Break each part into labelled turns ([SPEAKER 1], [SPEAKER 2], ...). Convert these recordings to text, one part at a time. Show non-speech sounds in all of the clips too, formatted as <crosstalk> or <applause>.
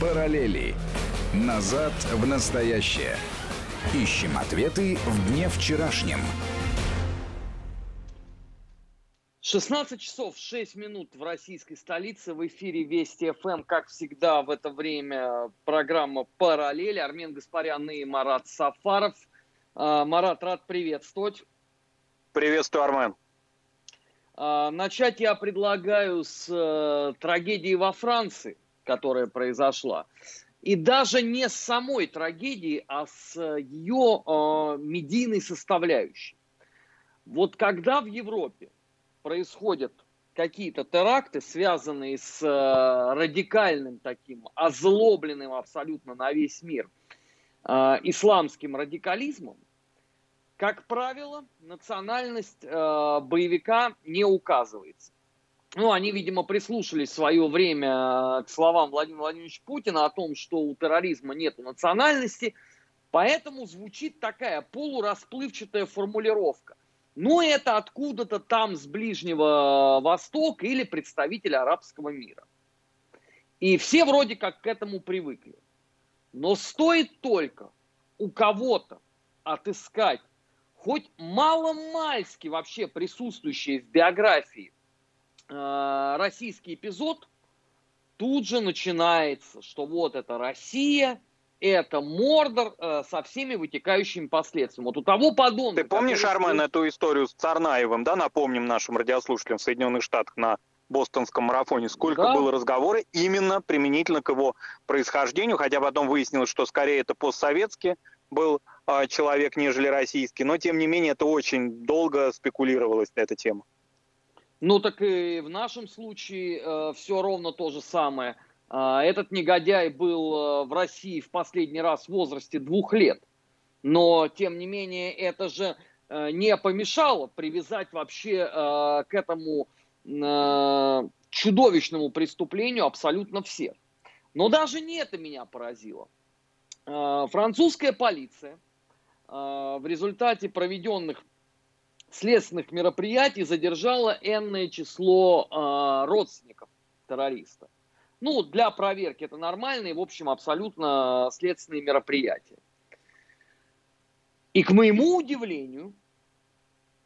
[SPEAKER 1] Параллели. Назад в настоящее. Ищем ответы в дне вчерашнем.
[SPEAKER 2] 16 часов 6 минут в российской столице. В эфире Вести ФМ. Как всегда в это время программа «Параллели». Армен Гаспарян и Марат Сафаров. А, Марат, рад приветствовать.
[SPEAKER 3] Приветствую, Армен.
[SPEAKER 2] А, начать я предлагаю с э, трагедии во Франции, которая произошла. И даже не с самой трагедии, а с ее э, медийной составляющей. Вот когда в Европе происходят какие-то теракты, связанные с э, радикальным таким, озлобленным абсолютно на весь мир э, исламским радикализмом, как правило, национальность э, боевика не указывается. Ну, они, видимо, прислушались в свое время э, к словам Владимира Владимировича Путина о том, что у терроризма нет национальности, поэтому звучит такая полурасплывчатая формулировка. Ну, это откуда-то там с Ближнего Востока или представитель арабского мира. И все вроде как к этому привыкли. Но стоит только у кого-то отыскать хоть мало-мальски вообще присутствующий в биографии э, российский эпизод, тут же начинается, что вот это Россия, это Мордор э, со всеми вытекающими последствиями. Вот у того подобного...
[SPEAKER 3] Ты помнишь, Армен, эту историю с Царнаевым, да, напомним нашим радиослушателям в Соединенных Штатах на бостонском марафоне, сколько да. было разговоры именно применительно к его происхождению, хотя потом выяснилось, что скорее это постсоветский был э, человек, нежели российский, но тем не менее это очень долго спекулировалось на эту тему.
[SPEAKER 2] Ну так и в нашем случае э, все ровно то же самое. Э, этот негодяй был э, в России в последний раз в возрасте двух лет, но тем не менее это же э, не помешало привязать вообще э, к этому э, чудовищному преступлению абсолютно всех. Но даже не это меня поразило. А, французская полиция а, в результате проведенных следственных мероприятий задержала энное число а, родственников террориста. Ну, для проверки это нормальные, в общем, абсолютно следственные мероприятия. И к моему удивлению,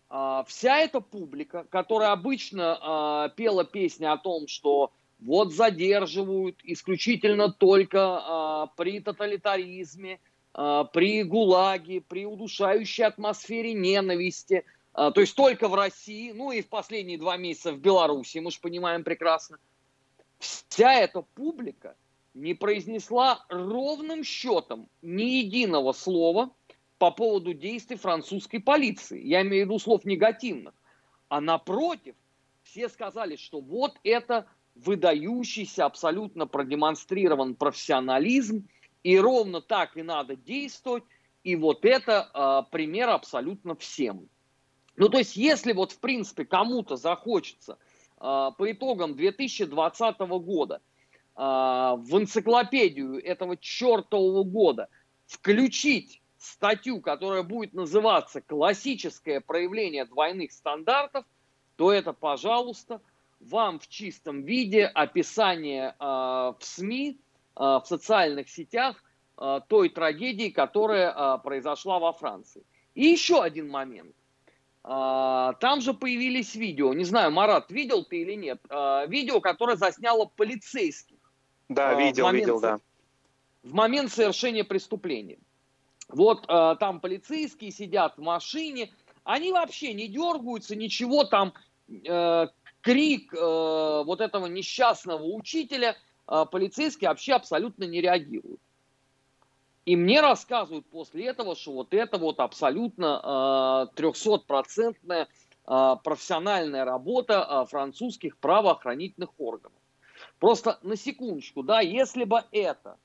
[SPEAKER 2] вся эта публика, которая обычно пела песни о том, что вот задерживают исключительно только а, при тоталитаризме, при ГУЛАГе, при удушающей атмосфере ненависти. А, то есть только в России, ну и в последние два месяца в Беларуси, мы же понимаем прекрасно. Вся эта публика не произнесла ровным счетом ни единого слова по поводу действий французской полиции. Я имею в виду слов негативных. А напротив, все сказали, что вот это выдающийся, абсолютно продемонстрирован профессионализм, и ровно так и надо действовать, и вот это э, пример абсолютно всем. Ну, то есть, если вот, в принципе, кому-то захочется э, по итогам 2020 года э, в энциклопедию этого чертового года включить статью, которая будет называться «Классическое проявление двойных стандартов», то это, пожалуйста, вам в чистом виде описание э, в СМИ, э, в социальных сетях э, той трагедии, которая э, произошла во Франции. И еще один момент. Э, там же появились видео, не знаю, Марат, видел ты или нет, э, видео, которое засняло полицейских.
[SPEAKER 3] Да, э, видел, момент, видел, да.
[SPEAKER 2] В момент совершения преступления. Вот там полицейские сидят в машине, они вообще не дергаются, ничего там э, крик э, вот этого несчастного учителя полицейские вообще абсолютно не реагируют. И мне рассказывают после этого, что вот это вот абсолютно трехсотпроцентная э, э, профессиональная работа э, французских правоохранительных органов. Просто на секундочку, да, если бы это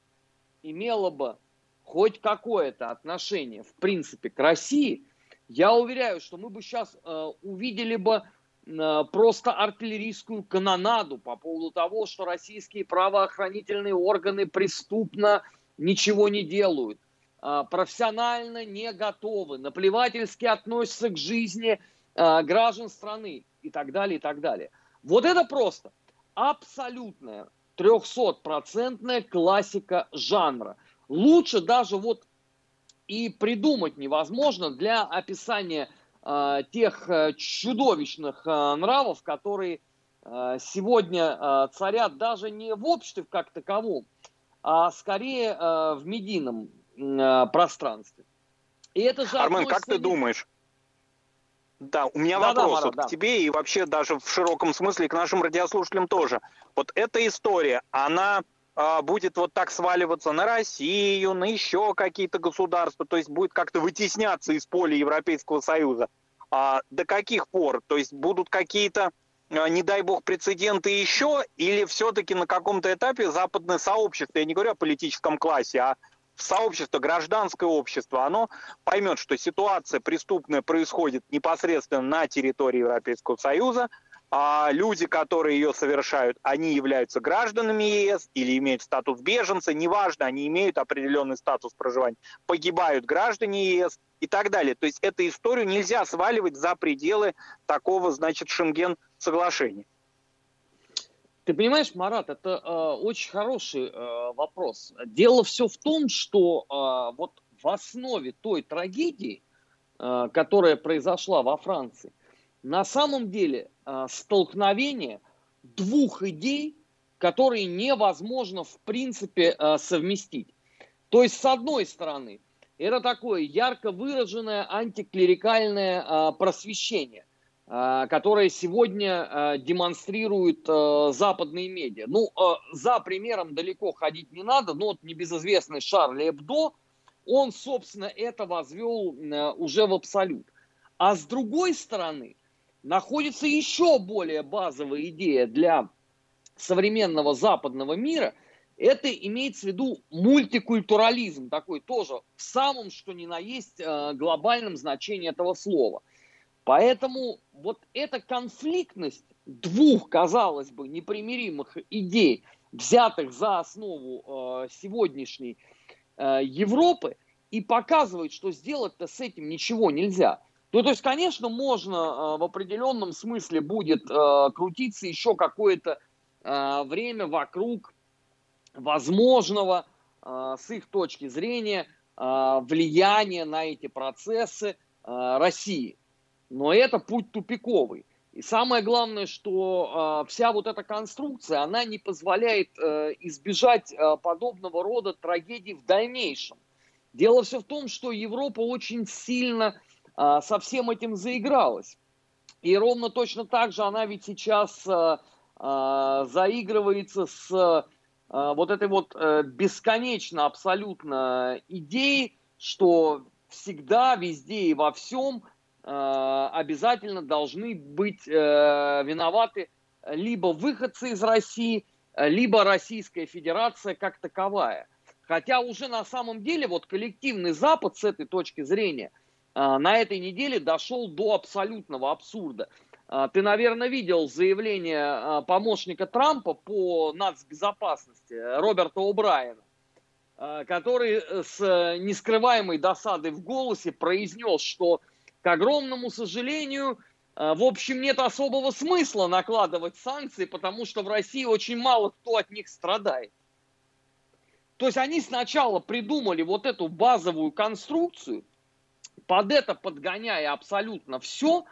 [SPEAKER 2] имело бы хоть какое-то отношение, в принципе, к России, я уверяю, что мы бы сейчас э, увидели бы Э, просто артиллерийскую канонаду по поводу того, что российские правоохранительные органы преступно ничего не делают, э, профессионально не готовы, наплевательски относятся к жизни э, граждан страны и так далее, и так далее. Вот это просто абсолютная трехсотпроцентная классика жанра. Лучше даже вот и придумать невозможно для описания э, тех чудовищных э, нравов, которые э, сегодня э, царят даже не в обществе как таковом, а скорее э, в медийном э, пространстве.
[SPEAKER 3] И это же Армен, как ты думаешь? Да, у меня да, вопрос да, Марат, вот да. к тебе и вообще даже в широком смысле к нашим радиослушателям тоже. Вот эта история, она а, будет вот так сваливаться на Россию, на еще какие-то государства, то есть будет как-то вытесняться из поля Европейского Союза. А, до каких пор? То есть будут какие-то, не дай бог, прецеденты еще, или все-таки на каком-то этапе западное сообщество, я не говорю о политическом классе, а сообщество, гражданское общество, оно поймет, что ситуация преступная происходит непосредственно на территории Европейского Союза, а люди, которые ее совершают, они являются гражданами ЕС или имеют статус беженца, неважно, они имеют определенный статус проживания, погибают граждане ЕС и так далее. То есть эту историю нельзя сваливать за пределы такого, значит, Шенген-соглашения.
[SPEAKER 2] Ты понимаешь, Марат, это э, очень хороший э, вопрос. Дело все в том, что э, вот в основе той трагедии, э, которая произошла во Франции, на самом деле э, столкновение двух идей, которые невозможно в принципе э, совместить. То есть, с одной стороны, это такое ярко выраженное антиклерикальное э, просвещение которое сегодня э, демонстрируют э, западные медиа. Ну, за примером далеко ходить не надо, но вот небезызвестный Шарль Эбдо, он, собственно, это возвел уже в абсолют. А с другой стороны, находится еще более базовая идея для современного западного мира. Это имеется в виду мультикультурализм, такой тоже в самом, что ни на есть, глобальном значении этого слова – Поэтому вот эта конфликтность двух, казалось бы, непримиримых идей, взятых за основу э, сегодняшней э, Европы, и показывает, что сделать-то с этим ничего нельзя. Ну, то есть, конечно, можно э, в определенном смысле будет э, крутиться еще какое-то э, время вокруг возможного, э, с их точки зрения, э, влияния на эти процессы э, России. Но это путь тупиковый. И самое главное, что э, вся вот эта конструкция, она не позволяет э, избежать э, подобного рода трагедий в дальнейшем. Дело все в том, что Европа очень сильно э, со всем этим заигралась. И ровно точно так же она ведь сейчас э, э, заигрывается с э, вот этой вот э, бесконечно абсолютно идеей, что всегда, везде и во всем обязательно должны быть э, виноваты либо выходцы из России, либо Российская Федерация как таковая. Хотя уже на самом деле вот коллективный Запад с этой точки зрения э, на этой неделе дошел до абсолютного абсурда. Ты, наверное, видел заявление помощника Трампа по нацбезопасности Роберта О'Брайена, который с нескрываемой досадой в голосе произнес, что к огромному сожалению, э, в общем, нет особого смысла накладывать санкции, потому что в России очень мало кто от них страдает. То есть они сначала придумали вот эту базовую конструкцию, под это подгоняя абсолютно все,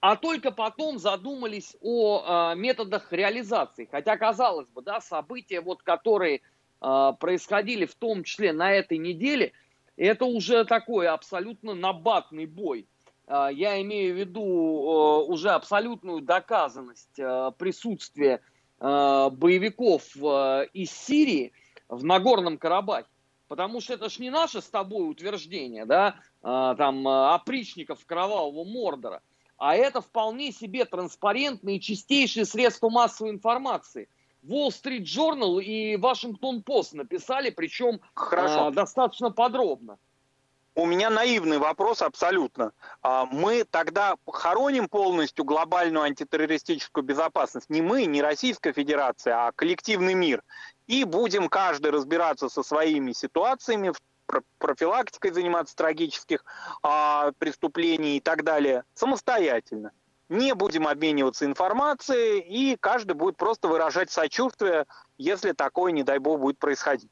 [SPEAKER 2] а только потом задумались о э, методах реализации. Хотя, казалось бы, да, события, вот, которые э, происходили в том числе на этой неделе – это уже такой абсолютно набатный бой. А, я имею в виду уже абсолютную доказанность э, присутствия э, боевиков из Сирии в Нагорном Карабахе. Потому что это ж не наше с тобой утверждение, да, там, опричников кровавого Мордора, а это вполне себе транспарентные чистейшие средства массовой информации – Wall Street Journal и Washington Post написали, причем Хорошо. Э, достаточно подробно.
[SPEAKER 3] У меня наивный вопрос абсолютно. А, мы тогда хороним полностью глобальную антитеррористическую безопасность. Не мы, не Российская Федерация, а коллективный мир. И будем каждый разбираться со своими ситуациями, профилактикой заниматься трагических а, преступлений и так далее самостоятельно не будем обмениваться информацией, и каждый будет просто выражать сочувствие если такое, не дай бог, будет происходить.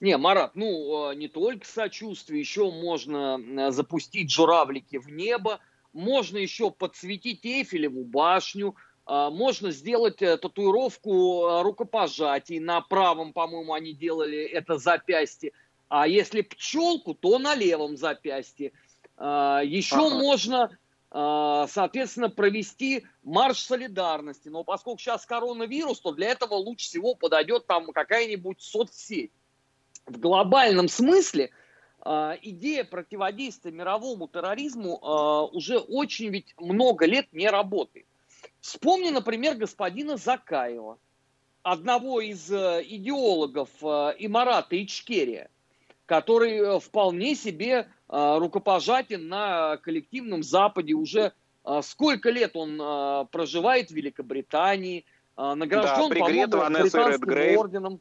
[SPEAKER 2] Не, Марат, ну, не только сочувствие, еще можно запустить журавлики в небо, можно еще подсветить Эйфелеву башню, можно сделать татуировку рукопожатий. На правом, по-моему, они делали это запястье. А если пчелку, то на левом запястье. Еще ага. можно соответственно, провести марш солидарности. Но поскольку сейчас коронавирус, то для этого лучше всего подойдет там какая-нибудь соцсеть. В глобальном смысле а, идея противодействия мировому терроризму а, уже очень ведь много лет не работает. Вспомни, например, господина Закаева, одного из э, идеологов э, Имарата Ичкерия, который э, вполне себе Э, рукопожатен на коллективном Западе. Уже э, сколько лет он проживает в Великобритании, награжден, да, по-моему, британским орденом.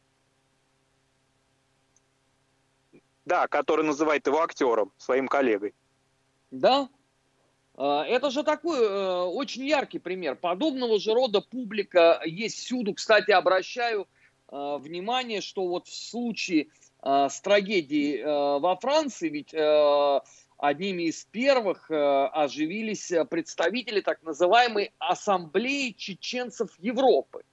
[SPEAKER 3] Да, который называет его актером, своим коллегой.
[SPEAKER 2] Да, это же такой очень яркий пример. Подобного же рода публика есть всюду. Кстати, обращаю внимание, что вот в случае с трагедией э, во Франции, ведь э, одними из первых оживились представители так называемой Ассамблеи чеченцев Европы.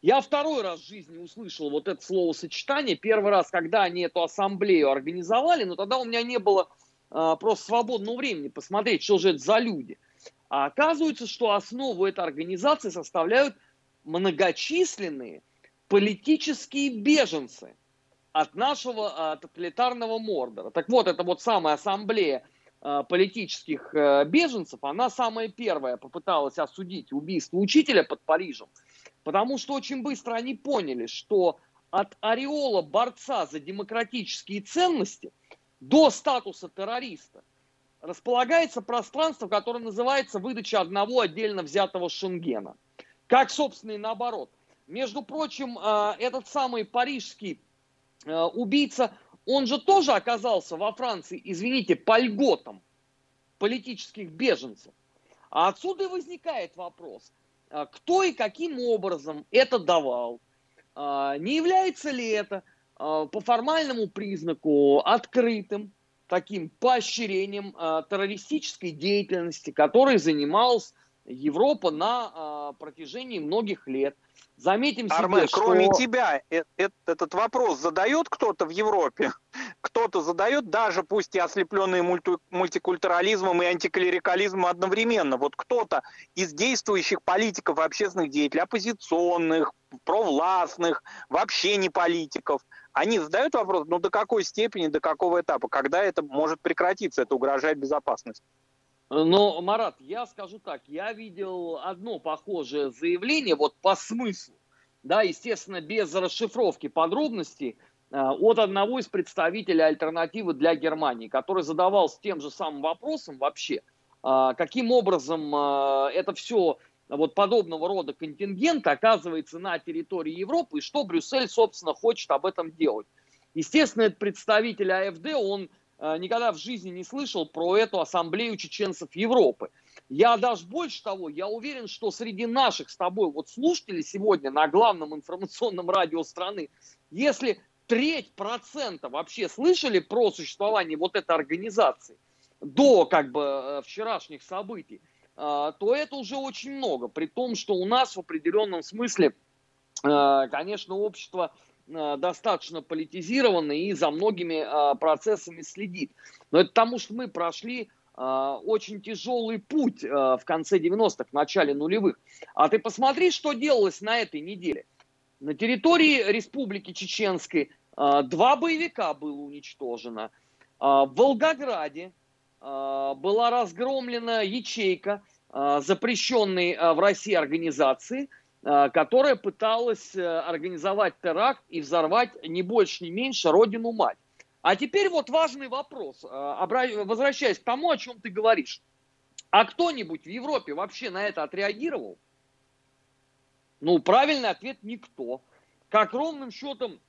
[SPEAKER 2] Я второй раз в жизни услышал вот это словосочетание. Первый раз, когда они эту ассамблею организовали, но тогда у меня не было просто свободного времени посмотреть, что же это за люди. А оказывается, что основу этой организации составляют многочисленные политические беженцы – от нашего а, тоталитарного Мордора. Так вот, это вот самая ассамблея а, политических а, беженцев, она самая первая попыталась осудить убийство учителя под Парижем, потому что очень быстро они поняли, что от ореола борца за демократические ценности до статуса террориста располагается пространство, которое называется выдача одного отдельно взятого Шенгена. Как, собственно, и наоборот. Между прочим, этот самый парижский Э, убийца, он же тоже оказался во Франции, извините, по льготам политических беженцев. А отсюда и возникает вопрос, э, кто и каким образом это давал, э, не является ли это по формальному признаку открытым таким поощрением террористической деятельности, которой занималась Европа на протяжении многих лет – Заметим
[SPEAKER 3] Армен, себе, кроме что... тебя, э, э, этот вопрос задает кто-то в Европе? <laughs> Кто-то задает, даже пусть и ослепленные мульти... мультикультурализмом и антиклерикализмом одновременно. Вот кто-то из действующих политиков и общественных деятелей, оппозиционных, провластных, вообще не политиков, они задают вопрос, ну до какой степени, до какого этапа, когда это может прекратиться, это угрожает безопасности?
[SPEAKER 2] Но, Марат, я скажу так, я видел одно похожее заявление, вот по смыслу, да, естественно, без расшифровки подробностей, э, от одного из представителей альтернативы для Германии, который задавался тем же самым вопросом вообще, э, каким образом э, это все вот подобного рода контингент оказывается на территории Европы и что Брюссель, собственно, хочет об этом делать. Естественно, этот представитель АФД, он никогда в жизни не слышал про эту ассамблею чеченцев Европы. Я даже больше того, я уверен, что среди наших с тобой вот слушателей сегодня на главном информационном радио страны, если треть процента вообще слышали про существование вот этой организации до как бы э, вчерашних событий, э, то это уже очень много. При том, что у нас в определенном смысле, конечно, общество Э, достаточно политизированный и за многими э, процессами следит. Но это потому, что мы прошли э, очень тяжелый путь в конце 90-х, в начале нулевых. А ты посмотри, что делалось на этой неделе. На территории Республики Чеченской два боевика было уничтожено. В Волгограде была разгромлена ячейка запрещенной в России организации – Э, которая пыталась э, организовать теракт и взорвать не больше, не меньше родину-мать. А теперь вот важный вопрос, э, возвращаясь к тому, о чем ты говоришь. А кто-нибудь в Европе вообще на это отреагировал? Ну, правильный ответ – никто. Как ровным счетом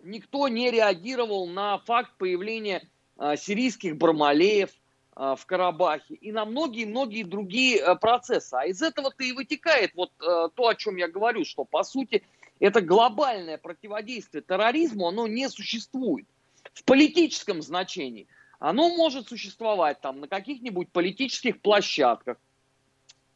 [SPEAKER 2] никто не реагировал на факт появления сирийских бармалеев – Э, в Карабахе и на многие-многие другие э, процессы. А из этого-то и вытекает вот э, то, о чем я говорю, что по сути Это глобальное противодействие терроризму, оно не существует. В политическом значении оно может существовать там на каких-нибудь политических площадках,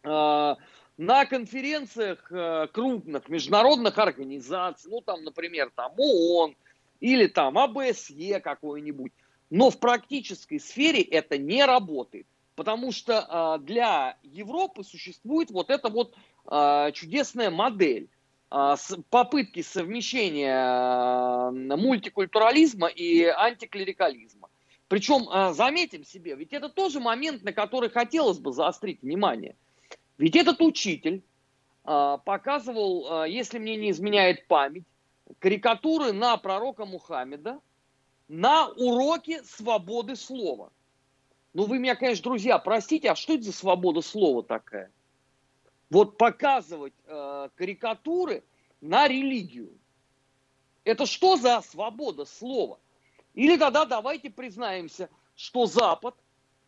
[SPEAKER 2] э, на конференциях крупных международных организаций, ну там, например, там ООН или там АБСЕ какой-нибудь. Но в практической сфере это не работает, потому что э, для Европы существует вот эта вот э, чудесная модель с, попытки совмещения мультикультурализма и антиклерикализма. Причем, заметим себе, ведь это тоже момент, на который хотелось бы заострить внимание. Ведь этот учитель показывал, если мне не изменяет память, карикатуры на пророка Мухаммеда – на уроке свободы слова. Ну, вы меня, конечно, друзья, простите, а что это за свобода слова такая? Вот показывать э, карикатуры на религию. Это что за свобода слова? Или тогда давайте признаемся, что Запад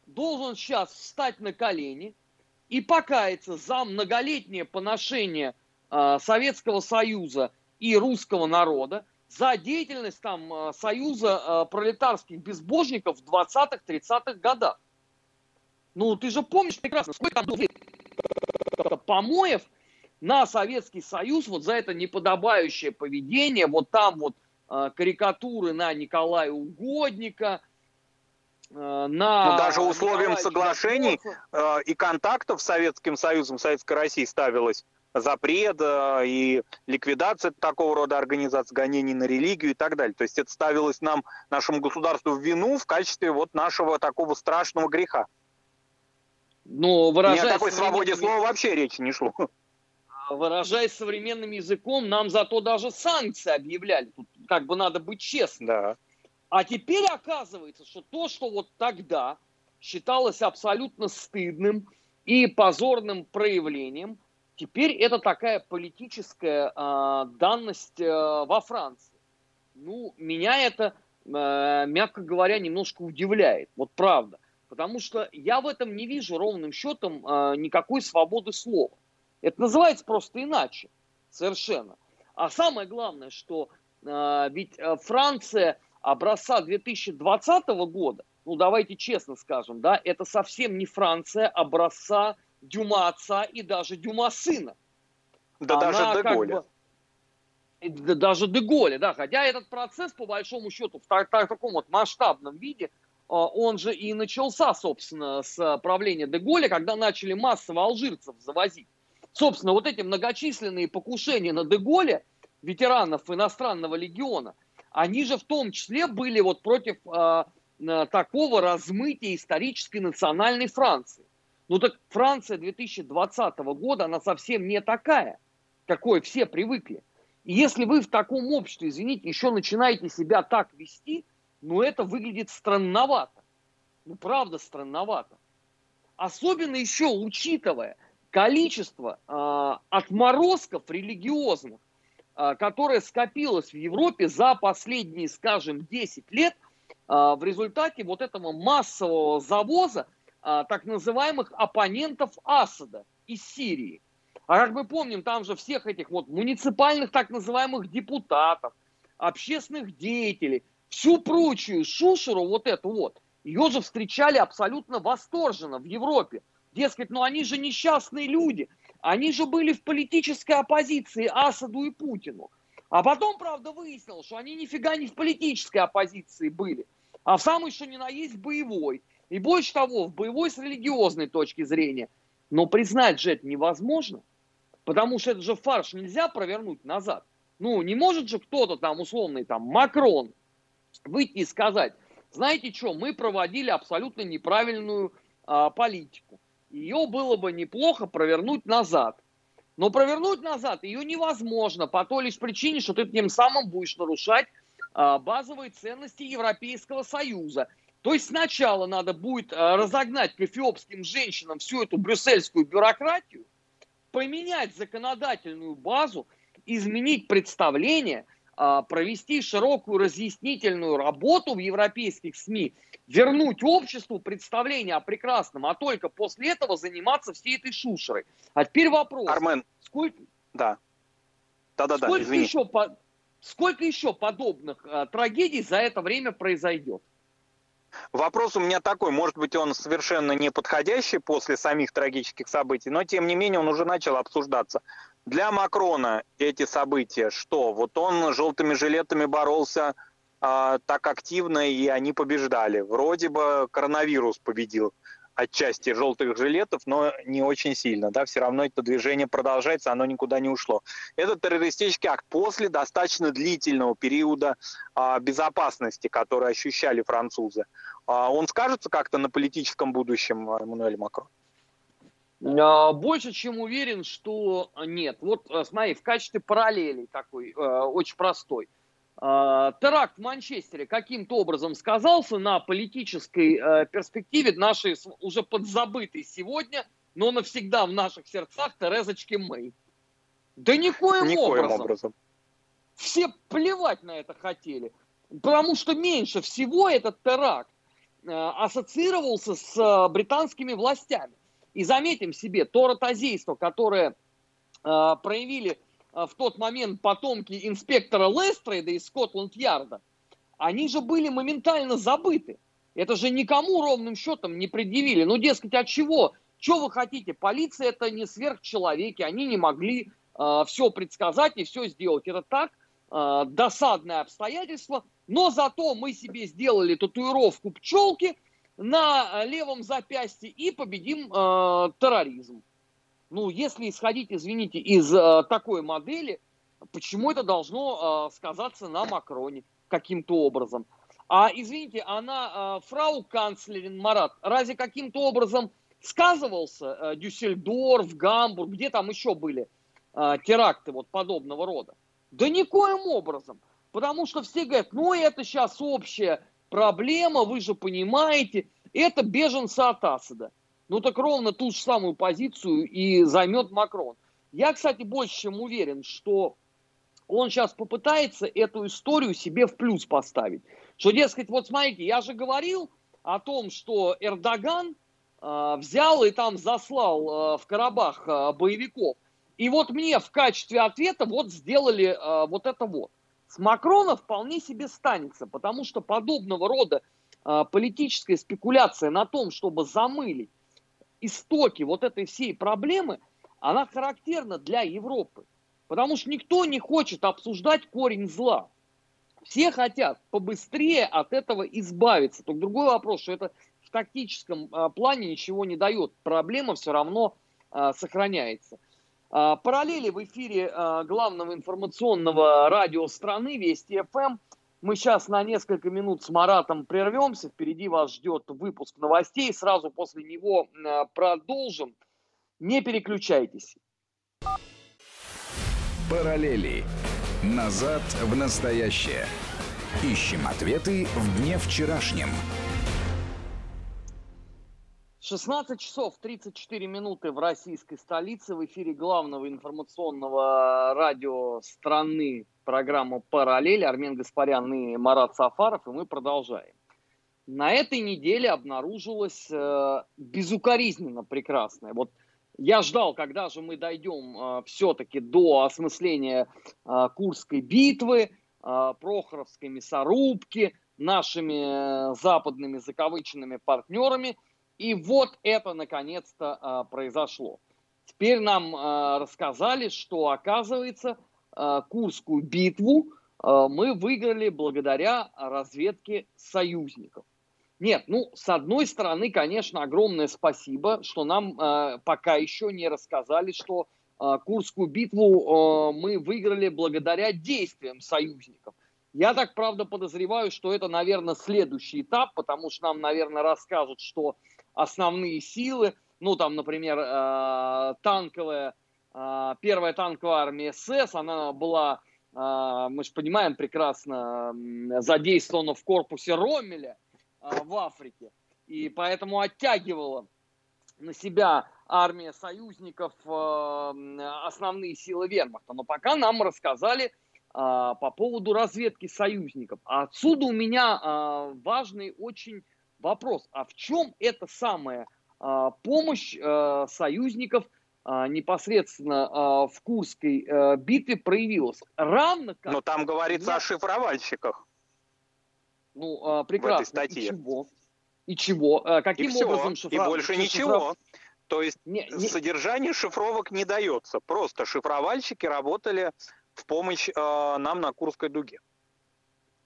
[SPEAKER 2] должен сейчас встать на колени и покаяться за многолетнее поношение э, Советского Союза и русского народа, за деятельность там э, Союза э, пролетарских безбожников в 20-30-х годах. Ну, ты же помнишь прекрасно, сколько там помоев на Советский Союз вот за это неподобающее поведение, вот там вот э, карикатуры на Николая Угодника,
[SPEAKER 3] на... Ну, даже условием соглашений э, и контактов с Советским Союзом, Советской Россией ставилось запрет и ликвидация такого рода организаций, гонений на религию и так далее. То есть это ставилось нам, нашему государству в вину в качестве вот нашего такого страшного греха. Но выражаясь Ни о такой свободе слова вообще речи не шло.
[SPEAKER 2] Выражаясь современным языком, нам зато даже санкции объявляли. Тут как бы надо быть честным. Да. А теперь оказывается, что то, что вот тогда считалось абсолютно стыдным и позорным проявлением, Теперь это такая политическая э, данность э, во Франции. Ну, меня это, э, мягко говоря, немножко удивляет. Вот правда. Потому что я в этом не вижу ровным счетом э, никакой свободы слова. Это называется просто иначе. Совершенно. А самое главное, что э, ведь Франция образца 2020 года, ну давайте честно скажем, да, это совсем не Франция образца Дюма отца и даже Дюма сына.
[SPEAKER 3] Да Она даже Деголя.
[SPEAKER 2] да, даже Деголя, да. Хотя этот процесс, по большому счету, в, так, так, таком вот масштабном виде, а, он же и начался, собственно, с правления Деголя, когда начали массово алжирцев завозить. Собственно, вот эти многочисленные покушения на Деголя, ветеранов иностранного легиона, они же в том числе были вот против э, такого размытия исторической национальной Франции. Ну так Франция 2020 года, она совсем не такая, какой все привыкли. И если вы в таком обществе, извините, еще начинаете себя так вести, ну это выглядит странновато. Ну правда странновато. Особенно еще учитывая количество э, отморозков религиозных, э, которое скопилось в Европе за последние, скажем, 10 лет э, в результате вот этого массового завоза а, так называемых оппонентов Асада из Сирии. А как мы помним, там же всех этих вот муниципальных так называемых депутатов, общественных деятелей, всю прочую шушеру вот эту вот, ее же встречали абсолютно восторженно в Европе. Дескать, ну они же несчастные люди, они же были в политической оппозиции Асаду и Путину. А потом, правда, выяснилось, что они нифига не в политической оппозиции были, а в самой что ни на есть боевой. И больше того, в боевой с религиозной точки зрения. Но признать же это невозможно, потому что это же фарш нельзя провернуть назад. Ну, не может же кто-то там, условный там Макрон, выйти и сказать, знаете что, мы проводили абсолютно неправильную а, политику. Ее было бы неплохо провернуть назад. Но провернуть назад ее невозможно по той лишь причине, что ты тем самым будешь нарушать а, базовые ценности Европейского Союза. То есть сначала надо будет э, разогнать к эфиопским женщинам всю эту брюссельскую бюрократию, поменять законодательную базу, изменить представление, а, провести широкую разъяснительную работу в европейских СМИ, вернуть обществу представление о прекрасном, а только после этого заниматься всей этой шушерой. А теперь вопрос.
[SPEAKER 3] Армен, сколько... Да.
[SPEAKER 2] Да-да-да, сколько извини. Еще по... Сколько еще подобных а, трагедий за это время произойдет?
[SPEAKER 3] Вопрос у меня такой, может быть, он совершенно не подходящий после самих трагических событий, но тем не менее он уже начал обсуждаться. Для Макрона эти события что? Вот он желтыми жилетами боролся а, так активно, и они побеждали. Вроде бы коронавирус победил отчасти желтых жилетов, но не очень сильно. Да? Все равно это движение продолжается, оно никуда не ушло. Это террористический акт после достаточно длительного периода а, безопасности, который ощущали французы. А, он скажется как-то на политическом будущем Эммануэля Макрона?
[SPEAKER 2] А, больше чем уверен, что нет. Вот э, смотри, в качестве параллели такой, э, очень простой. А, теракт в Манчестере каким-то образом сказался на политической э, перспективе нашей уже подзабытой сегодня, но навсегда в наших сердцах Терезочки Мэй. Да никоим, никоим образом. образом. Все плевать на это хотели. Потому что меньше всего этот теракт ассоциировался с британскими властями. И заметим себе, то ротозейство, которое э, проявили э, в тот момент потомки инспектора Лестрейда из Скотланд-Ярда, они же были моментально забыты. Это же никому ровным счетом не предъявили. Ну, дескать, от чего? Что вы хотите? Полиция это не сверхчеловеки, они не могли э, все предсказать и все сделать. Это так, э, досадное обстоятельство, но зато мы себе сделали татуировку пчелки – на левом запястье и победим э, терроризм. Ну, если исходить, извините, из э, такой модели, почему это должно э, сказаться на Макроне каким-то образом? А, извините, она, э, фрау канцлерин Марат, разве каким-то образом сказывался э, Дюссельдорф, Гамбург, где там еще были э, теракты вот подобного рода? Да никоим образом. Потому что все говорят, ну это сейчас общее проблема, вы же понимаете, это беженцы от Асада. Ну так ровно ту же самую позицию и займет Макрон. Я, кстати, больше чем уверен, что он сейчас попытается эту историю себе в плюс поставить. Что, дескать, вот смотрите, я же говорил о том, что Эрдоган э, взял и там заслал э, в Карабах э, боевиков. И вот мне в качестве ответа вот сделали э, вот это вот. С Макрона вполне себе станется, потому что подобного рода э, политическая спекуляция на том, чтобы замылить истоки вот этой всей проблемы, она характерна для Европы. Потому что никто не хочет обсуждать корень зла. Все хотят побыстрее от этого избавиться. Только другой вопрос, что это в тактическом э, плане ничего не дает. Проблема все равно э, сохраняется. А, параллели в эфире а, главного информационного радио страны Вести ФМ. Мы сейчас на несколько минут с Маратом прервемся. Впереди вас ждет выпуск новостей. Сразу после него а, продолжим. Не переключайтесь.
[SPEAKER 1] Параллели. Назад в настоящее. Ищем ответы в дне вчерашнем.
[SPEAKER 2] 16 часов 34 минуты в российской столице. В эфире главного информационного радио страны программа «Параллель». Армен Гаспарян и Марат Сафаров. И мы продолжаем. На этой неделе обнаружилось э, безукоризненно прекрасное. Вот я ждал, когда же мы дойдем э, все-таки до осмысления э, Курской битвы, э, Прохоровской мясорубки нашими э, западными закавыченными партнерами – и вот это наконец-то а, произошло. Теперь нам а, рассказали, что оказывается Курскую битву мы выиграли благодаря разведке союзников. Нет, ну, с одной стороны, конечно, огромное спасибо, что нам э, пока еще не рассказали, что э, Курскую битву э, мы выиграли благодаря действиям союзников. Я так, правда, подозреваю, что это, наверное, следующий этап, потому что нам, наверное, расскажут, что основные силы, ну там, например, э, танковая, э, первая танковая армия СС, она была, э, мы же понимаем прекрасно, задействована в корпусе Ромеля в Африке, и поэтому оттягивала на себя армия союзников основные силы вермахта. Но пока нам рассказали по поводу разведки союзников. А отсюда у меня важный очень вопрос, а в чем эта самая а, помощь а, союзников а, непосредственно а, в Курской а, битве проявилось. Равно
[SPEAKER 3] как... Но там говорится я... о шифровальщиках.
[SPEAKER 2] Ну, а, прекрасно. В этой статье. И чего? И чего? А, каким
[SPEAKER 3] и
[SPEAKER 2] образом
[SPEAKER 3] шифровать? И больше ничего. То есть не, не... содержание шифровок не дается. Просто шифровальщики работали в помощь э, нам на Курской дуге.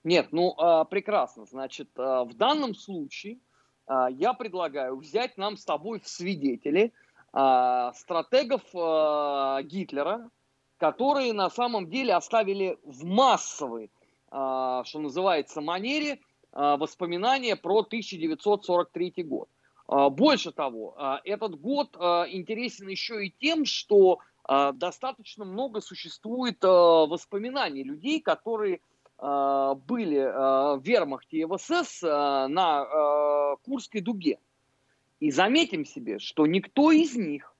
[SPEAKER 2] Нет, ну э, прекрасно. Значит, э, в данном случае э, я предлагаю взять нам с тобой в свидетели э, стратегов э, Гитлера, которые на самом деле оставили в массовой, э, что называется, манере э, воспоминания про 1943 год. А, больше того, а, этот год а, интересен еще и тем, что достаточно много существует воспоминаний людей, которые были в вермахте и в СС на Курской дуге. И заметим себе, что никто из них,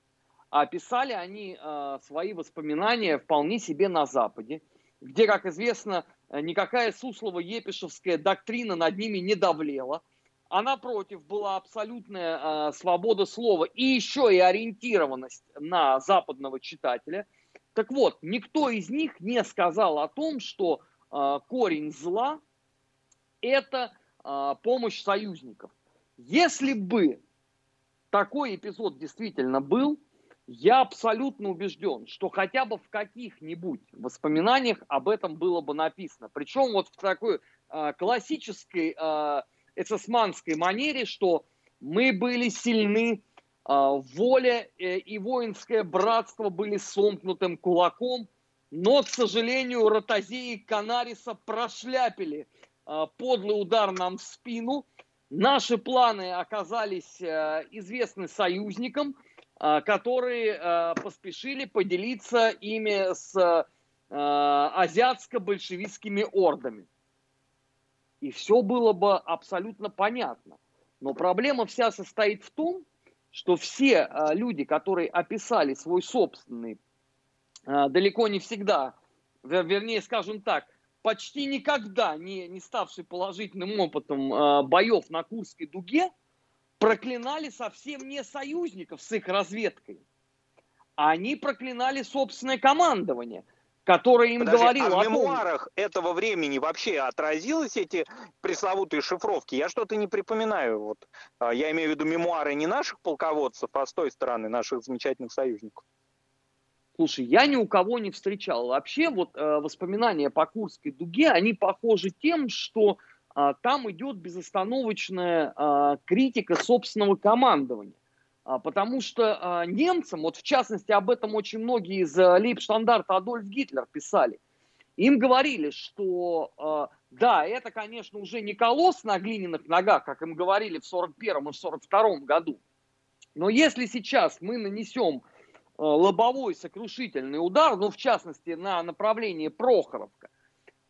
[SPEAKER 2] описали они свои воспоминания вполне себе на Западе, где, как известно, никакая Суслова-Епишевская доктрина над ними не давлела – а напротив была абсолютная э, свобода слова и еще и ориентированность на западного читателя. Так вот, никто из них не сказал о том, что э, корень зла – это э, помощь союзников. Если бы такой эпизод действительно был, я абсолютно убежден, что хотя бы в каких-нибудь воспоминаниях об этом было бы написано. Причем вот в такой э, классической э, эсэсманской манере, что мы были сильны, а, воля э, и воинское братство были сомкнутым кулаком, но, к сожалению, ротозеи Канариса прошляпили а, подлый удар нам в спину. Наши планы оказались э, известны союзникам, а, которые поспешили поделиться ими с азиатско-большевистскими ордами и все было бы абсолютно понятно. Но проблема вся состоит в том, что все люди, которые описали свой собственный, далеко не всегда, вер, вернее, скажем так, почти никогда не, не ставший положительным опытом а, боев на Курской дуге, проклинали совсем не союзников с их разведкой. Они проклинали собственное командование – который им Подожди, говорил
[SPEAKER 3] а в мемуарах том... этого времени вообще отразились эти пресловутые шифровки? Я что-то не припоминаю. Вот. А, я имею в виду мемуары не наших полководцев, а с той стороны наших замечательных союзников.
[SPEAKER 2] Слушай, я ни у кого не встречал. Вообще вот э, воспоминания по Курской дуге, они похожи тем, что э, там идет безостановочная э, критика собственного командования. А, потому что а, немцам, вот в частности об этом очень многие из а, Лейбштандарта Адольф Гитлер писали, им говорили, что да, это, конечно, уже не колосс на глиняных ногах, как им говорили в 41 и в 42 году, но если сейчас мы нанесем лобовой сокрушительный удар, ну, в частности, на направлении Прохоровка,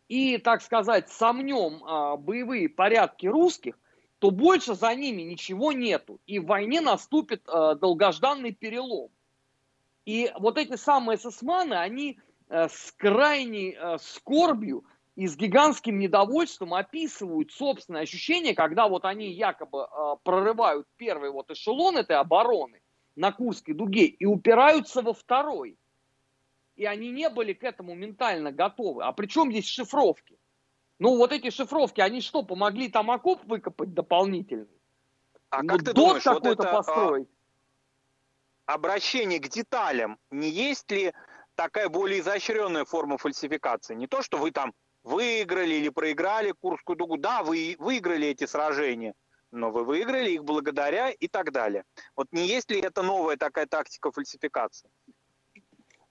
[SPEAKER 2] и, так сказать, сомнем боевые порядки русских, то больше за ними ничего нету. И в войне наступит э, долгожданный перелом. И вот эти самые эсэсманы, они э, с крайней э, скорбью и с гигантским недовольством описывают собственное ощущение, когда вот они якобы э, прорывают первый вот эшелон этой обороны на Курской дуге и упираются во второй. И они не были к этому ментально готовы. А при чем здесь шифровки? Ну, вот эти шифровки, они что, помогли там окоп выкопать дополнительный?
[SPEAKER 3] А ну, как ты думаешь, вот это а, построить? обращение к деталям, не есть ли такая более изощренная форма фальсификации? Не то, что вы там выиграли или проиграли Курскую дугу. Да, вы выиграли эти сражения, но вы выиграли их благодаря и так далее. Вот не есть ли это новая такая тактика фальсификации?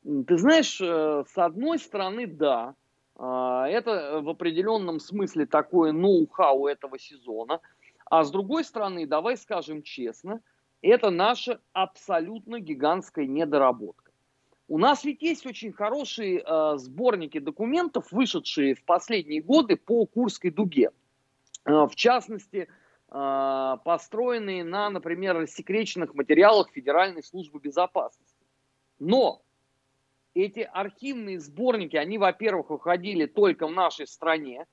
[SPEAKER 2] Ты знаешь, э, с одной стороны, да. А, это в определенном смысле такое ноу-хау этого сезона. А с другой стороны, давай скажем честно, это наша абсолютно гигантская недоработка. У нас ведь есть очень хорошие э, сборники документов, вышедшие в последние годы по Курской дуге. Э, в частности, построенные на, например, рассекреченных материалах Федеральной службы безопасности. Но эти архивные сборники, они, во-первых, выходили только в нашей стране,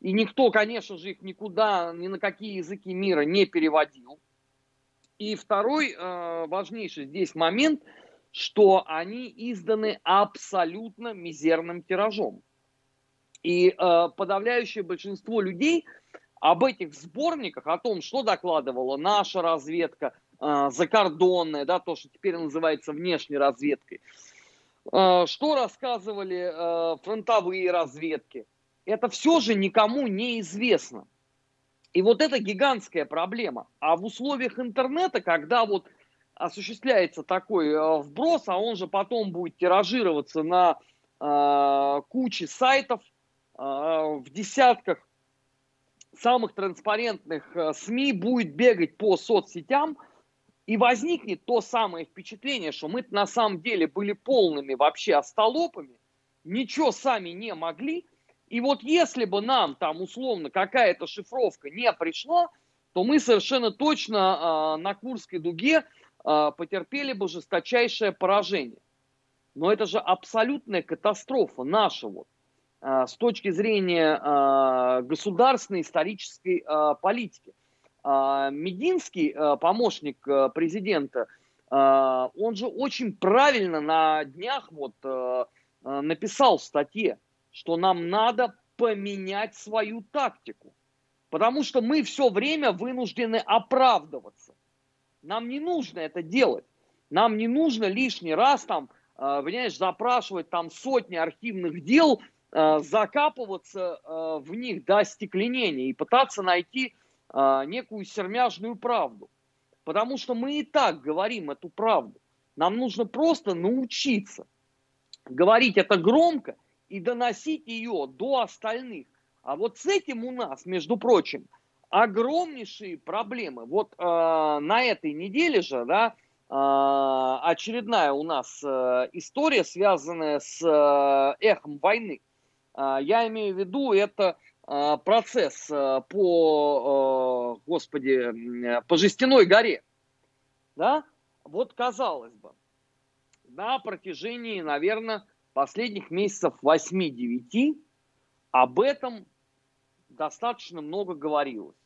[SPEAKER 2] и никто, конечно же, их никуда, ни на какие языки мира не переводил. И второй э, важнейший здесь момент, что они изданы абсолютно мизерным тиражом. И э, подавляющее большинство людей об этих сборниках, о том, что докладывала наша разведка, э, закордонная, да, то, что теперь называется внешней разведкой, э, что рассказывали э, фронтовые разведки, это все же никому не известно. И вот это гигантская проблема. А в условиях интернета, когда вот осуществляется такой вброс, а он же потом будет тиражироваться на э, куче сайтов, э, в десятках самых транспарентных э, СМИ будет бегать по соцсетям, и возникнет то самое впечатление, что мы на самом деле были полными вообще остолопами, ничего сами не могли, и вот если бы нам там условно какая-то шифровка не пришла, то мы совершенно точно э, на Курской дуге а, потерпели бы жесточайшее поражение. Но это же абсолютная катастрофа наша вот, с точки зрения а, государственной исторической политики. Мединский, помощник президента, он же очень правильно на днях вот написал в статье, что нам надо поменять свою тактику. Потому что мы все время вынуждены оправдываться. Нам не нужно это делать. Нам не нужно лишний раз там, э, понимаешь, запрашивать там сотни архивных дел, э, закапываться э, в них до остекленения и пытаться найти некую сермяжную правду. Потому что мы и так говорим эту правду. Нам нужно просто научиться говорить это громко и доносить ее до остальных. А вот с этим у нас, между прочим, огромнейшие проблемы. Вот э, на этой неделе же, да, э, очередная у нас э, история, связанная с э, эхом войны. Э, я имею в виду, это э, процесс э, по, господи, по Жестяной горе. Да? Вот казалось бы, на протяжении, наверное, последних месяцев 8-9 об этом достаточно много говорилось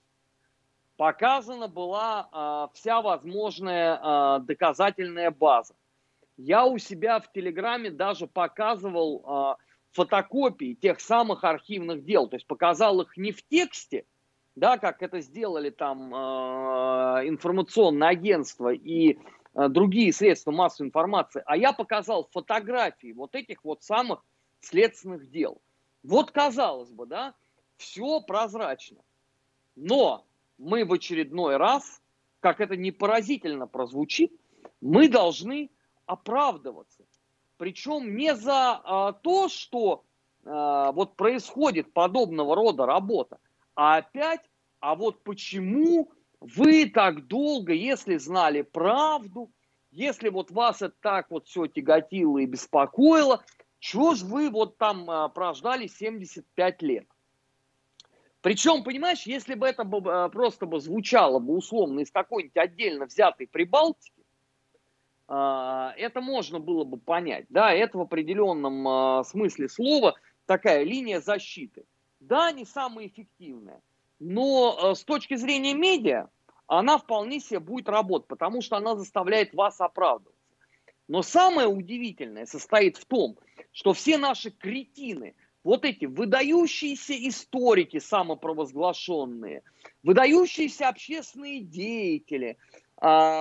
[SPEAKER 2] показана была вся возможная доказательная база. Я у себя в Телеграме даже показывал фотокопии тех самых архивных дел, то есть показал их не в тексте, да, как это сделали там э, информационное агентство и э, другие средства массовой информации, а я показал фотографии вот этих вот самых следственных дел. Вот казалось бы, да, все прозрачно. Но мы в очередной раз, как это не поразительно прозвучит, мы должны оправдываться. Причем не за а, то, что а, вот происходит подобного рода работа, а опять, а вот почему вы так долго, если знали правду, если вот вас это так вот все тяготило и беспокоило, чего же вы вот там а, прождали 75 лет? Причем, понимаешь, если бы это бы, э, просто бы звучало бы условно из какой-нибудь отдельно взятой Прибалтики, а, это можно было бы понять. Да, это в определенном а, смысле слова такая линия защиты. Да, не самая эффективная, но э, с точки зрения медиа она вполне себе будет работать, потому что она заставляет вас оправдываться. Но самое удивительное состоит в том, что все наши кретины – вот эти выдающиеся историки самопровозглашенные, выдающиеся общественные деятели, а,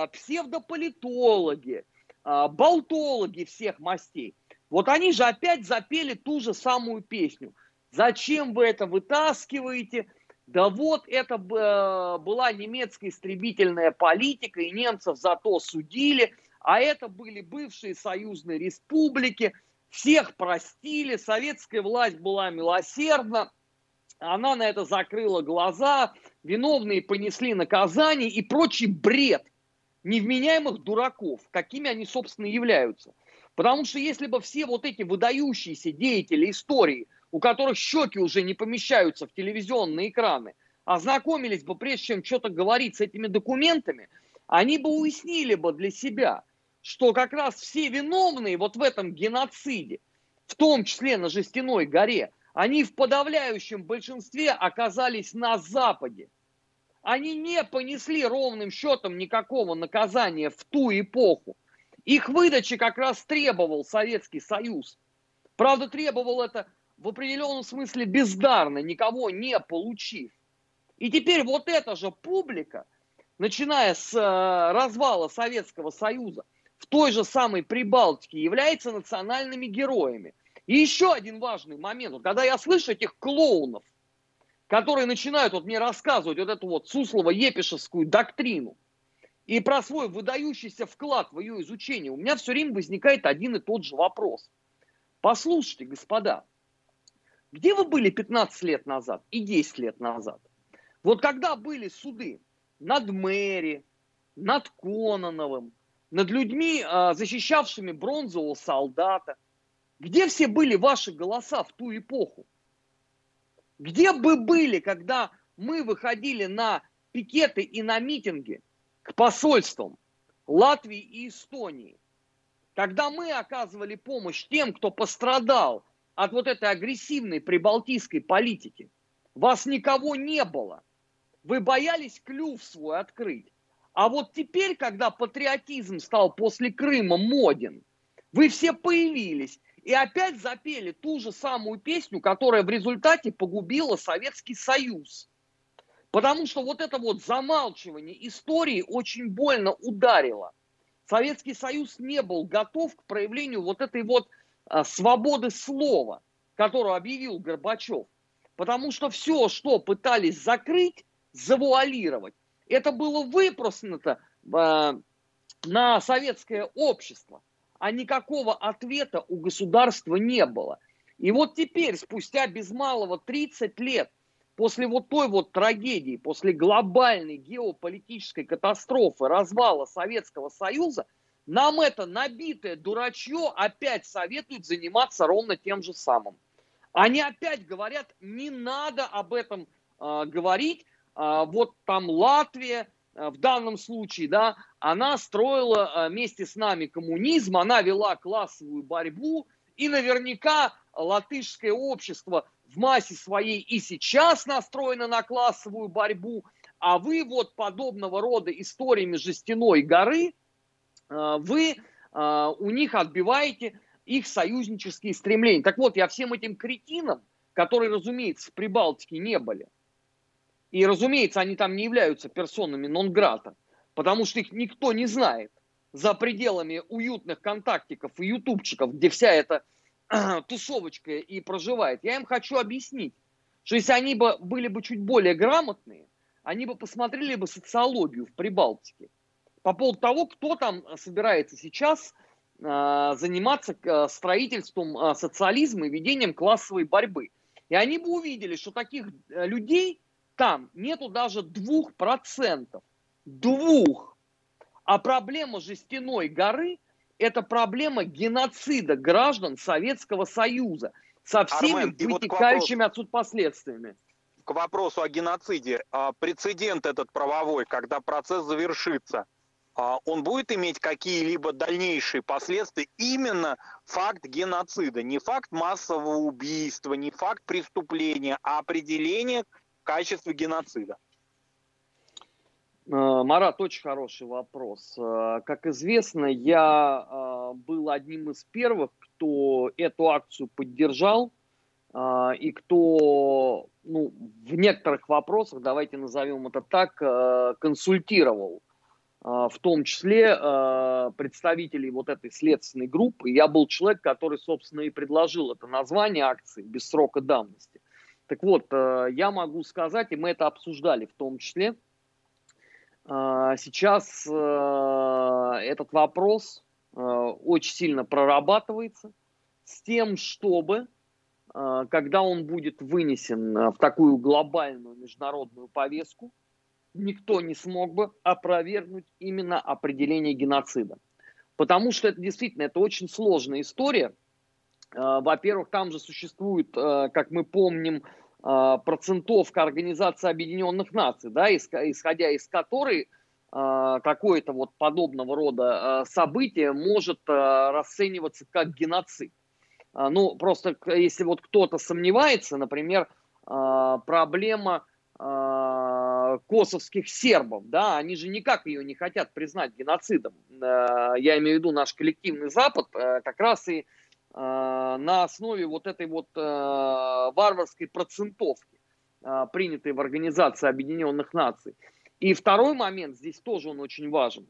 [SPEAKER 2] псевдополитологи, а, болтологи всех мастей, вот они же опять запели ту же самую песню. Зачем вы это вытаскиваете? Да вот это была немецкая истребительная политика, и немцев за то судили, а это были бывшие союзные республики – всех простили, советская власть была милосердна, она на это закрыла глаза, виновные понесли наказание и прочий бред невменяемых дураков, какими они, собственно, являются. Потому что если бы все вот эти выдающиеся деятели истории, у которых щеки уже не помещаются в телевизионные экраны, ознакомились бы, прежде чем что-то говорить с этими документами, они бы уяснили бы для себя – что как раз все виновные вот в этом геноциде, в том числе на Жестяной горе, они в подавляющем большинстве оказались на Западе. Они не понесли ровным счетом никакого наказания в ту эпоху. Их выдачи как раз требовал Советский Союз. Правда, требовал это в определенном смысле бездарно, никого не получив. И теперь вот эта же публика, начиная с э, развала Советского Союза, в той же самой Прибалтике является национальными героями. И еще один важный момент. Вот когда я слышу этих клоунов, которые начинают вот мне рассказывать вот эту вот Суслово-Епишевскую доктрину и про свой выдающийся вклад в ее изучение, у меня все время возникает один и тот же вопрос. Послушайте, господа, где вы были 15 лет назад и 10 лет назад? Вот когда были суды над Мэри, над Кононовым, над людьми, а, защищавшими бронзового солдата, где все были ваши голоса в ту эпоху? Где бы были, когда мы выходили на пикеты и на митинги к посольствам Латвии и Эстонии? Когда мы оказывали помощь тем, кто пострадал от вот этой агрессивной прибалтийской политики? Вас никого не было. Вы боялись клюв свой открыть. А вот теперь, когда патриотизм стал после Крыма моден, вы все появились и опять запели ту же самую песню, которая в результате погубила Советский Союз. Потому что вот это вот замалчивание истории очень больно ударило. Советский Союз не был готов к проявлению вот этой вот а, свободы слова, которую объявил Горбачев. Потому что все, что пытались закрыть, завуалировать, это было выпроснуто а, на советское общество – а никакого ответа у государства не было. И вот теперь, спустя без малого 30 лет, после вот той вот трагедии, после глобальной геополитической катастрофы, развала Советского Союза, нам это набитое дурачье опять советуют заниматься ровно тем же самым. Они опять говорят, не надо об этом э, говорить. Э, вот там Латвия, в данном случае, да, она строила э, вместе с нами коммунизм, она вела классовую борьбу, и наверняка латышское общество в массе своей и сейчас настроено на классовую борьбу, а вы вот подобного рода историями жестяной горы, э, вы у них отбиваете их союзнические стремления. Так вот, я всем этим кретинам, которые, разумеется, в Прибалтике не были, и, разумеется, они там не являются персонами нон-грата, потому что их никто не знает за пределами уютных контактиков и ютубчиков, где вся эта <clears throat> тусовочка и проживает. Я им хочу объяснить, что если они бы были бы чуть более грамотные, они бы посмотрели бы социологию в Прибалтике по поводу того, кто там собирается сейчас э, заниматься э, строительством э, социализма и ведением классовой борьбы. И они бы увидели, что таких э, людей там нету даже двух процентов. Двух. А проблема жестяной горы – это проблема геноцида граждан Советского Союза со всеми Армен, вытекающими вот отсюда последствиями.
[SPEAKER 3] К вопросу о геноциде. А, прецедент этот правовой, когда процесс завершится, а, он будет иметь какие-либо дальнейшие последствия именно факт геноцида, не факт массового убийства, не факт преступления, а определение качестве геноцида?
[SPEAKER 2] Э, Марат, очень хороший вопрос. Э, как известно, я э, был одним из первых, кто эту акцию поддержал и кто ну, в некоторых вопросах, давайте назовем это так, консультировал, в том числе представителей вот этой следственной группы. Я был человек, который, собственно, и предложил это название акции без срока давности. Так вот, э, я могу сказать, и мы это обсуждали в том числе, э, сейчас э, этот вопрос очень сильно прорабатывается с тем, чтобы, когда он будет вынесен в такую глобальную международную повестку, никто не смог бы опровергнуть именно определение геноцида. Потому что это действительно это очень сложная история – во-первых, там же существует, э, как мы помним, э, процентовка Организации Объединенных Наций, да, исходя из которой какое-то вот подобного рода событие может расцениваться как геноцид. Ну, просто если вот кто-то сомневается, например, проблема э, косовских сербов, да, они же никак ее не хотят признать геноцидом. Э, я имею в виду наш коллективный Запад, э, как раз и на основе вот этой вот варварской процентовки, принятой в Организации Объединенных Наций. И второй момент, здесь тоже он очень важен.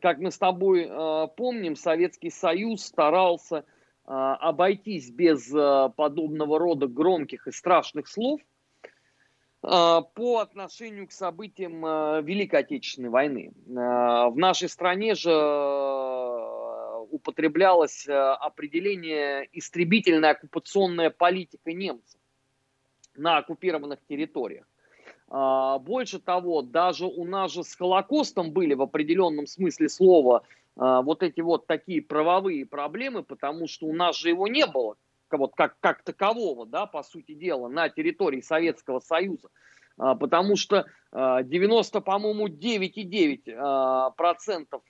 [SPEAKER 2] Как мы с тобой помним, Советский Союз старался обойтись без подобного рода громких и страшных слов, по отношению к событиям Великой Отечественной войны. В нашей стране же употреблялось определение истребительная оккупационная политика немцев на оккупированных территориях. Больше того, даже у нас же с Холокостом были в определенном смысле слова вот эти вот такие правовые проблемы, потому что у нас же его не было вот как, как такового, да, по сути дела, на территории Советского Союза. А, потому что 90, а, по-моему, 9,9 а, процентов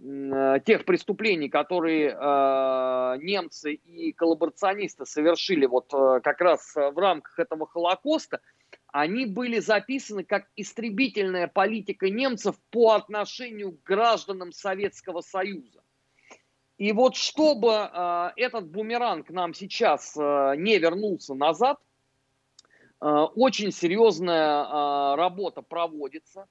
[SPEAKER 2] тех преступлений, которые немцы и коллаборационисты совершили вот как раз в рамках этого Холокоста, они были записаны как истребительная политика немцев по отношению к гражданам Советского Союза. И вот чтобы э, этот бумеранг нам сейчас э, не вернулся назад, э, очень серьезная э, работа проводится.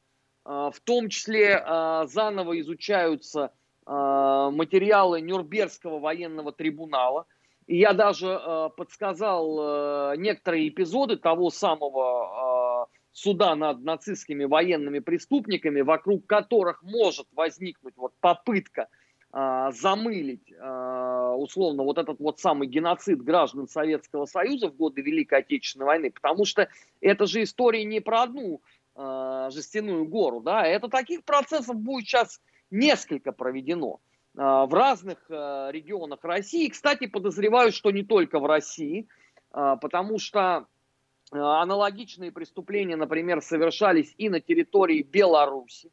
[SPEAKER 2] Э, в том числе э, заново изучаются э, материалы Нюрнбергского военного трибунала. И я даже подсказал некоторые эпизоды того самого суда над нацистскими военными преступниками, вокруг которых может возникнуть вот попытка а, замылить а, условно вот этот вот самый геноцид граждан Советского Союза в годы Великой Отечественной войны, потому что это же история не про одну э, жестяную гору, да, это таких процессов будет сейчас несколько проведено э, в разных э, регионах России. Кстати, подозреваю, что не только в России, э, потому что аналогичные преступления, например, совершались и на территории Беларуси,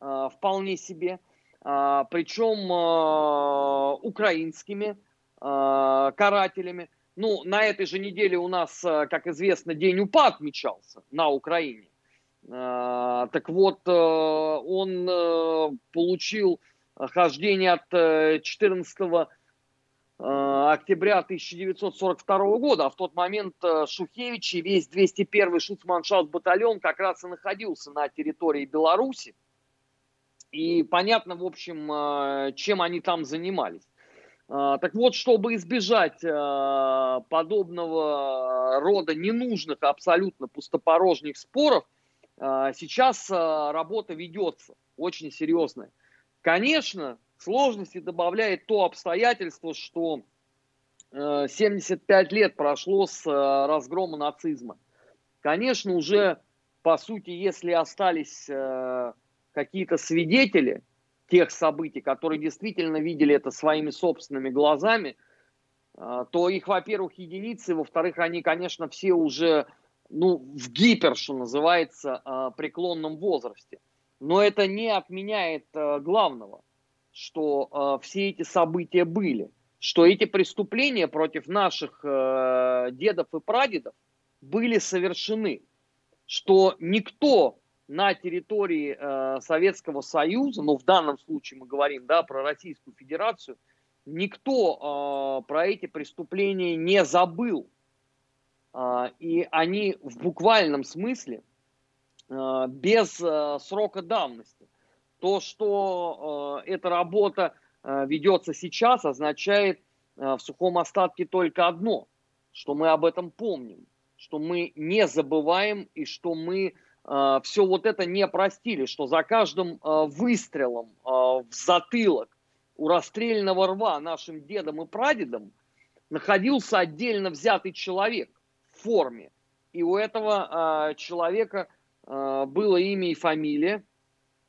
[SPEAKER 2] э, вполне себе. А, причем а, украинскими а, карателями. Ну, на этой же неделе у нас, как известно, День УПА отмечался на Украине. Так вот, он получил хождение от 14 октября 1942 года, а в тот момент Шухевич и весь 201-й шуцманшафт батальон как раз и находился на территории Беларуси. И понятно, в общем, э, чем они там занимались. Э, так вот, чтобы избежать э, подобного рода ненужных, абсолютно пустопорожних споров, сейчас работа ведется очень серьезная. Конечно, сложности добавляет то обстоятельство, что 75 лет прошло с разгрома нацизма. Конечно, уже, по сути, если остались какие-то свидетели тех событий, которые действительно видели это своими собственными глазами, а, то их, во-первых, единицы, во-вторых, они, конечно, все уже ну, в гипер, что называется, а, преклонном возрасте. Но это не отменяет а, главного, что все эти события были, что эти преступления против наших дедов и прадедов были совершены, что никто на территории Советского Союза, но в данном случае мы говорим да, про Российскую Федерацию, никто про эти преступления не забыл. Э, и они в буквальном смысле э, без э, срока давности. То, что эта работа ведется сейчас, означает в сухом остатке только одно, что мы об этом помним, что мы не забываем и что мы а, все вот это не простили, что за каждым а, выстрелом а, в затылок у расстрельного рва нашим дедам и прадедам находился отдельно взятый человек форме. И у этого человека было имя и фамилия,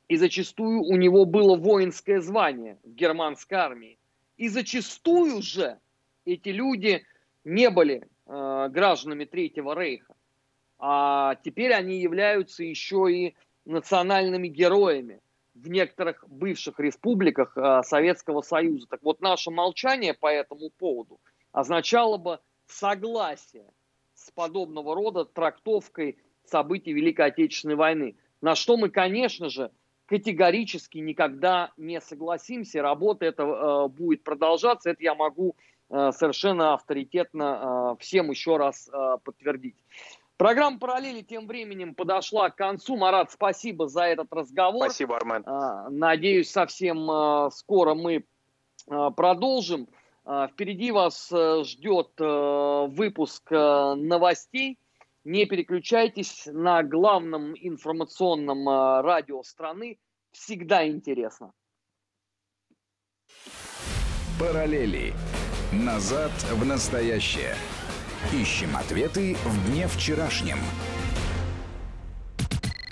[SPEAKER 2] и зачастую у него было воинское звание в германской армии. И зачастую же эти люди не были гражданами Третьего Рейха а теперь они являются еще и национальными героями в некоторых бывших республиках э, Советского Союза. Так вот, наше молчание по этому поводу означало бы согласие с подобного рода трактовкой событий Великой Отечественной войны. На что мы, конечно же, категорически никогда не согласимся. Работа эта э, будет продолжаться. Это я могу э, совершенно авторитетно э, всем еще раз э, подтвердить. Программа «Параллели» тем временем подошла к концу. Марат, спасибо за этот разговор.
[SPEAKER 3] Спасибо, Армен.
[SPEAKER 2] Э, надеюсь, совсем э, скоро мы э, продолжим. Э, впереди вас э, ждет э, выпуск э, новостей. Не переключайтесь на главном информационном радио страны. Всегда интересно.
[SPEAKER 1] Параллели. Назад в настоящее. Ищем ответы в дне вчерашнем.